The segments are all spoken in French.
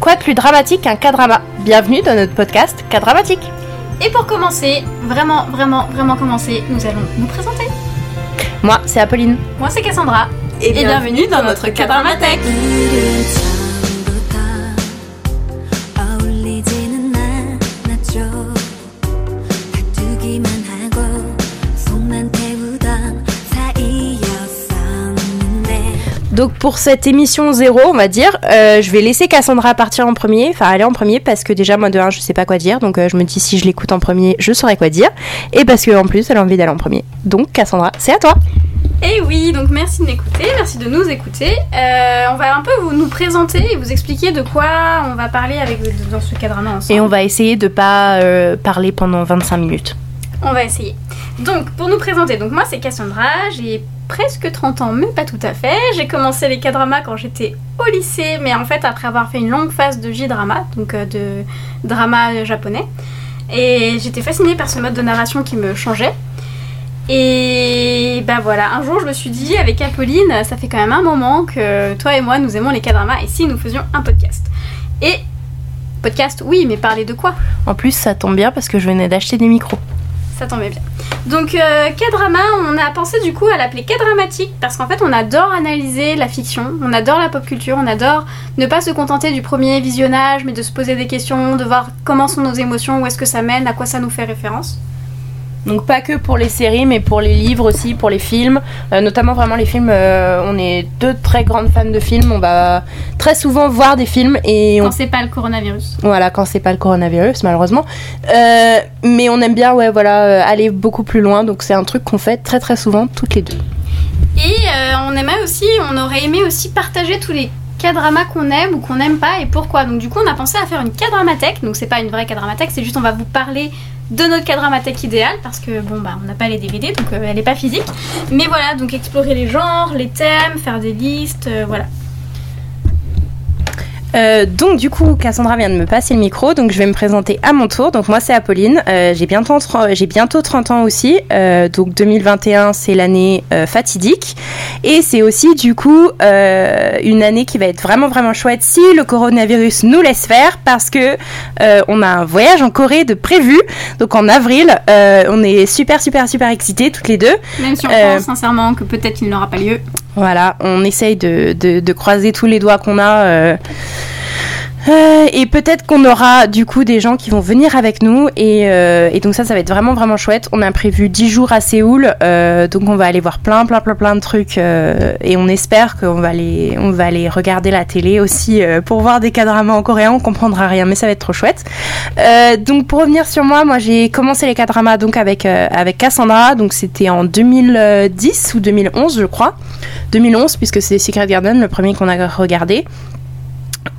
Quoi de plus dramatique qu'un K-drama? Bienvenue dans notre podcast K-dramatique. Et pour commencer, vraiment, vraiment, vraiment commencer, nous allons nous présenter. Moi, c'est Apolline. Moi, c'est Cassandra. Et, bienvenue dans notre K-dramatech. Donc pour cette émission zéro, on va dire, euh, je vais laisser Cassandra partir en premier, enfin aller en premier parce que déjà moi de un je sais pas quoi dire, donc euh, je me dis si je l'écoute en premier, je saurai quoi dire, et parce que en plus elle a envie d'aller en premier. Donc Cassandra, c'est à toi. Et oui, donc merci de m'écouter, merci de nous écouter. Euh, on va un peu vous, nous présenter et vous expliquer de quoi on va parler avec dans ce cadre ensemble. Et on va essayer de pas euh, parler pendant 25 minutes. On va essayer. Donc, pour nous présenter, donc moi c'est Cassandra, j'ai presque 30 ans, mais pas tout à fait. J'ai commencé les K-dramas quand j'étais au lycée, mais en fait après avoir fait une longue phase de J-drama, donc euh, de drama japonais. Et j'étais fascinée par ce mode de narration qui me changeait. Et bah voilà, un jour je me suis dit avec Apolline, ça fait quand même un moment que toi et moi nous aimons les K-dramas, et si nous faisions un podcast? Et podcast, oui, mais parler de quoi? En plus ça tombe bien parce que je venais d'acheter des micros. Ça tombait bien. Donc euh, K-drama, on a pensé du coup à l'appeler K-dramatique parce qu'en fait on adore analyser la fiction, on adore la pop culture, on adore ne pas se contenter du premier visionnage mais de se poser des questions, de voir comment sont nos émotions, où est-ce que ça mène, à quoi ça nous fait référence. Donc pas que pour les séries, mais pour les livres aussi, pour les films, Euh, notamment vraiment les films. euh, on est deux très grandes fans de films. On va très souvent voir des films et on Quand c'est pas le coronavirus. voilà quand c'est pas le coronavirus malheureusement. Euh, mais on aime bien ouais voilà aller beaucoup plus loin. Donc c'est un truc qu'on fait très très souvent toutes les deux. Et on aimait aussi, on aurait aimé aussi partager tous les K-dramas qu'on aime ou qu'on n'aime pas et pourquoi. Donc du coup on a pensé à faire une K-dramathèque, donc c'est pas une vraie K-dramathèque, c'est juste on va vous parler de notre K-dramathèque idéale parce que bon bah on n'a pas les DVD donc euh, elle est pas physique. Mais voilà, donc explorer les genres, les thèmes, faire des listes, euh, voilà. Euh, donc du coup, Cassandra vient de me passer le micro, donc je vais me présenter à mon tour. Donc moi c'est Apolline, Euh, j'ai bientôt, 30 j'ai bientôt 30 ans aussi, Euh, donc 2021 c'est l'année fatidique et c'est aussi du coup une année qui va être vraiment vraiment chouette si le coronavirus nous laisse faire parce que on a un voyage en Corée de prévu, donc en avril, on est super super super excités toutes les deux. Même si on pense sincèrement que peut-être il n'aura pas lieu. Voilà, on essaye de, de, de croiser tous les doigts qu'on a. euh, et peut-être qu'on aura du coup des gens qui vont venir avec nous et, euh, donc ça ça va être vraiment vraiment chouette. On a prévu 10 jours à Séoul euh, donc on va aller voir plein plein plein plein de trucs et on espère qu'on va aller on va aller regarder la télé aussi pour voir des K-dramas en coréen, on comprendra rien mais ça va être trop chouette. Donc pour revenir sur moi, moi j'ai commencé les K-dramas donc avec avec Cassandra donc c'était en 2010 ou 2011 je crois. 2011 puisque c'est Secret Garden le premier qu'on a regardé.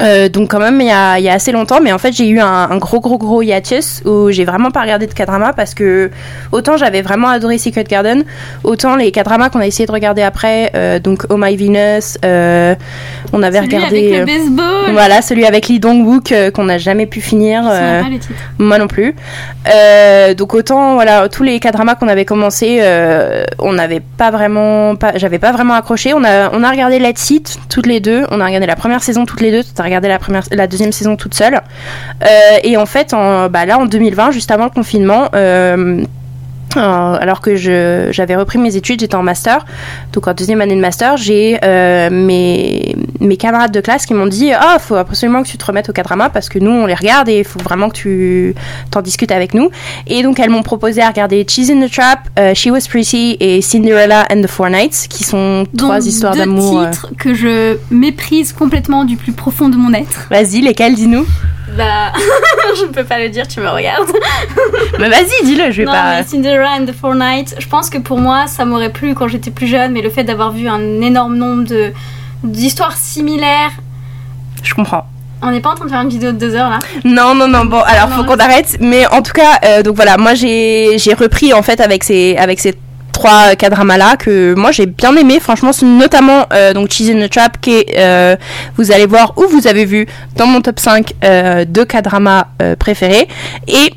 Euh, donc quand même il y, a, il y a assez longtemps mais en fait j'ai eu un, un gros gros gros hiatus où j'ai vraiment pas regardé de K-drama parce que autant j'avais vraiment adoré Secret Garden autant les K-dramas qu'on a essayé de regarder après euh, donc Oh My Venus euh, on avait Celui regardé avec le baseball. voilà celui avec Lee Dong Wook qu'on n'a jamais pu finir pas les titres. moi non plus. Donc autant voilà tous les K-dramas qu'on avait commencé, on n'avait pas vraiment, pas, j'avais pas vraiment accroché. On a on a regardé Let's It toutes les deux. On a regardé la première saison toutes les deux. La première, la deuxième saison toute seule. Euh, et en fait, en, bah là en 2020, juste avant le confinement. Euh, alors que j'avais repris mes études, j'étais en master, donc en deuxième année de master, j'ai euh, mes, mes camarades de classe qui m'ont dit Ah, faut absolument que tu te remettes au K-drama parce que nous on les regarde et il faut vraiment que tu t'en discutes avec nous. Et donc elles m'ont proposé à regarder Cheese in the Trap, euh, She Was Pretty et Cinderella and the Four Nights, qui sont trois histoires d'amour. euh. titres que je méprise complètement du plus profond de mon être. Vas-y, lesquels, dis-nous? Bah, je ne peux pas le dire, tu me regardes. Mais vas-y, dis-le, je vais non, pas. mais Cinderella and the Four Nights, je pense que pour moi, ça m'aurait plu quand j'étais plus jeune, mais le fait d'avoir vu un énorme nombre de d'histoires similaires, Je comprends. on n'est pas en train de faire une vidéo de deux heures là. Non, non, non, bon, alors Non, faut qu'on arrête. Mais en tout cas, euh, donc voilà, moi j'ai j'ai repris en fait avec ces, avec ces trois K-dramas là que moi j'ai bien aimé. Franchement, notamment euh, donc Cheese in the Trap qui est, euh, vous allez voir où vous avez vu dans mon top 5 euh, deux K-dramas euh, préférés. Et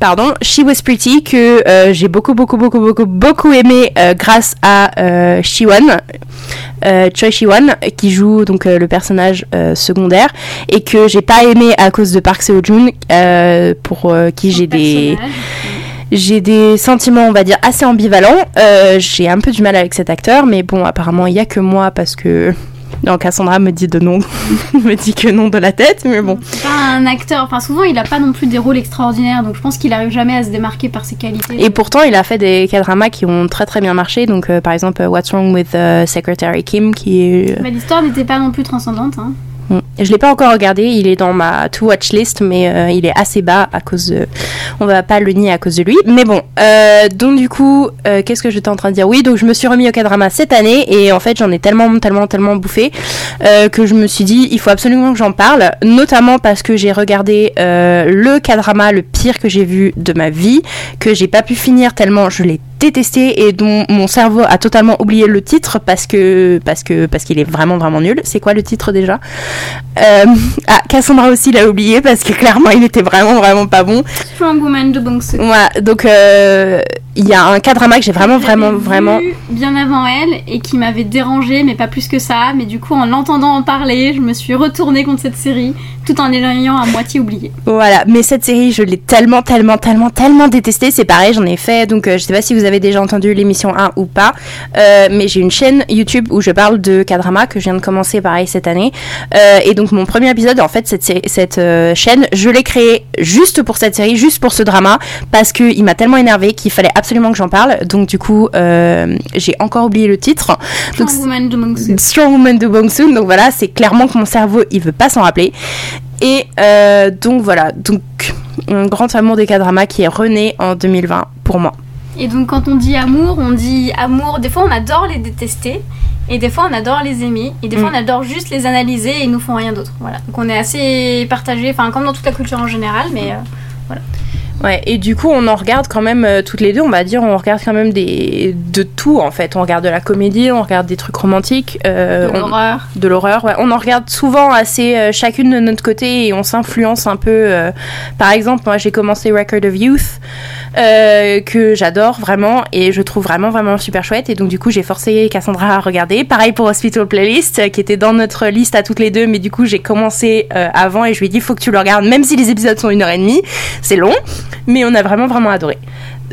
pardon, She Was Pretty que euh, j'ai beaucoup beaucoup beaucoup beaucoup beaucoup aimé euh, grâce à euh, Shiwon, euh, Choi Shiwon qui joue donc le personnage secondaire et que j'ai pas aimé à cause de Park Seo Joon pour qui j'ai des Personnage. J'ai des sentiments on va dire assez ambivalents. Euh, j'ai un peu du mal avec cet acteur mais bon apparemment il y a que moi parce que non, Cassandra me dit de non, me dit que non de la tête, mais bon. C'est pas un acteur, enfin souvent il a pas non plus des rôles extraordinaires, donc je pense qu'il arrive jamais à se démarquer par ses qualités. Et pourtant, il a fait des K-dramas qui ont très très bien marché. Donc, euh, par exemple, euh, What's Wrong with Secretary Kim, qui est. Mais l'histoire n'était pas non plus transcendante. Hein. Mm. Je l'ai pas encore regardé. Il est dans ma to watch list, mais euh, il est assez bas à cause. De... On va pas le nier à cause de lui. Mais bon. Euh, donc du coup, euh, qu'est-ce que j'étais en train de dire? Oui, donc je me suis remis au K-drama cette année et en fait, j'en ai tellement, tellement, tellement bouffé que je me suis dit, il faut absolument que j'en parle. Notamment parce que j'ai regardé le K-drama le pire que j'ai vu de ma vie, que j'ai pas pu finir tellement je l'ai détesté et dont mon cerveau a totalement oublié le titre parce que parce que parce qu'il est vraiment vraiment nul. C'est quoi le titre déjà? Euh, Ah, Cassandra aussi l'a oublié parce que clairement il était vraiment vraiment pas bon. Strong Woman de. Voilà, donc euh, il y a un K-drama que j'ai vraiment vraiment vraiment bien avant elle et qui m'avait dérangé mais pas plus que ça mais du coup en l'entendant en parler je me suis retournée contre cette série tout en l'ayant à moitié oubliée Voilà, mais cette série, je l'ai tellement, tellement, tellement, tellement détestée. C'est pareil, j'en ai fait. Donc, euh, je sais pas si vous avez déjà entendu l'émission 1 ou pas. Euh, mais j'ai une chaîne YouTube où je parle de K-drama que je viens de commencer pareil cette année. Euh, et donc, mon premier épisode, en fait, cette, cette euh, chaîne, je l'ai créée juste pour cette série, juste pour ce drama. Parce que il m'a tellement énervé qu'il fallait absolument que j'en parle. Donc, du coup, euh, j'ai encore oublié le titre. Donc, Strong Woman de Bong Joon. Strong Woman de Bong Soon. Donc voilà, c'est clairement que mon cerveau, il veut pas s'en rappeler. Et euh, donc voilà, donc un grand amour des K-dramas qui est rené en 2020 pour moi. Et donc quand on dit amour, on dit amour. Des fois on adore les détester, et des fois on adore les aimer, et des fois Mm. on adore juste les analyser et ils nous font rien d'autre. Voilà. Donc on est assez partagé, enfin comme dans toute la culture en général, mais euh, Ouais, et du coup, on en regarde quand même euh, toutes les deux, on va dire, on regarde quand même des de tout en fait. On regarde de la comédie, on regarde des trucs romantiques, euh, de on- l'horreur. de l'horreur. Ouais. On en regarde souvent assez euh, chacune de notre côté et on s'influence un peu. euh, par exemple, moi j'ai commencé Record of Youth euh, que j'adore vraiment et je trouve vraiment vraiment super chouette et donc du coup j'ai forcé Cassandra à regarder. Pareil pour Hospital Playlist euh, qui était dans notre liste à toutes les deux mais du coup j'ai commencé euh, avant et je lui ai dit faut que tu le regardes même si les épisodes sont une heure et demie. C'est long mais on a vraiment vraiment adoré.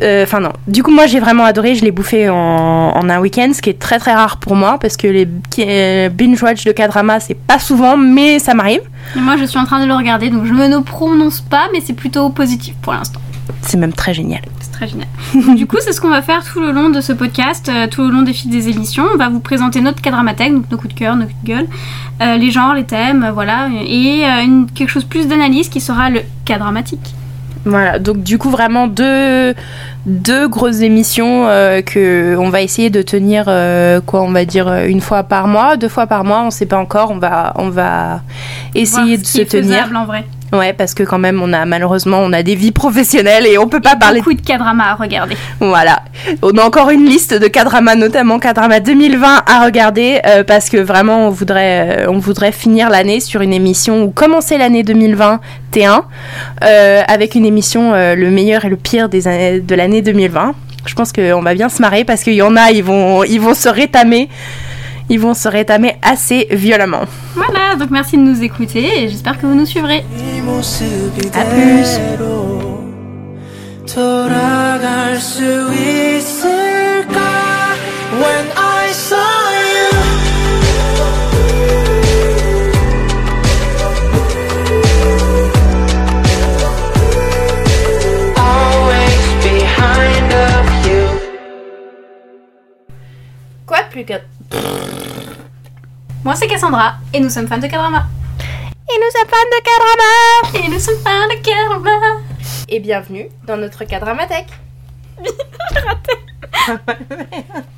Enfin non. Du coup moi j'ai vraiment adoré. Je l'ai bouffé en, un week-end, ce qui est très très rare pour moi parce que les qui- euh, binge watch de K-drama c'est pas souvent, mais ça m'arrive. Moi je suis en train de le regarder, donc je ne prononce pas, mais c'est plutôt positif pour l'instant. C'est même très génial. C'est très génial. Du coup, c'est ce qu'on va faire tout le long de ce podcast, euh, tout le long des fils des émissions. On va vous présenter notre cadramathèque, donc nos coups de cœur, nos coups de gueule, euh, les genres, les thèmes, euh, voilà, et euh, une- quelque chose plus d'analyse qui sera le cadramatique. Voilà. Donc du coup vraiment deux deux grosses émissions euh, que on va essayer de tenir euh, quoi on va dire une fois par mois, deux fois par mois, on sait pas encore. On va on va essayer Voir de ce se qui est tenir. en vrai. Ouais, parce que quand même on a malheureusement on a des vies professionnelles et on peut pas parler Beaucoup de cadramas à regarder. Voilà. On a encore une liste de K-dramas, notamment K-drama 2020 à regarder euh, parce que vraiment on voudrait, euh, on voudrait finir l'année sur une émission ou commencer l'année 2020 T1 euh, avec une émission euh, le meilleur et le pire des années, de l'année 2020. Je pense qu'on va bien se marrer parce qu'il y en a, ils vont, ils vont se rétamer Ils vont se rétamer assez violemment. Voilà, donc merci de nous écouter et j'espère que vous nous suivrez. 이 모습 À plus. 이대로 돌아갈 수 있을까 When I saw you Always behind of you Quoi plus que... Moi c'est Cassandra et nous sommes fans de cadrama. Et nous sommes fans de K-drama Et nous sommes fans de cadrama. Et bienvenue dans notre K-dramathèque.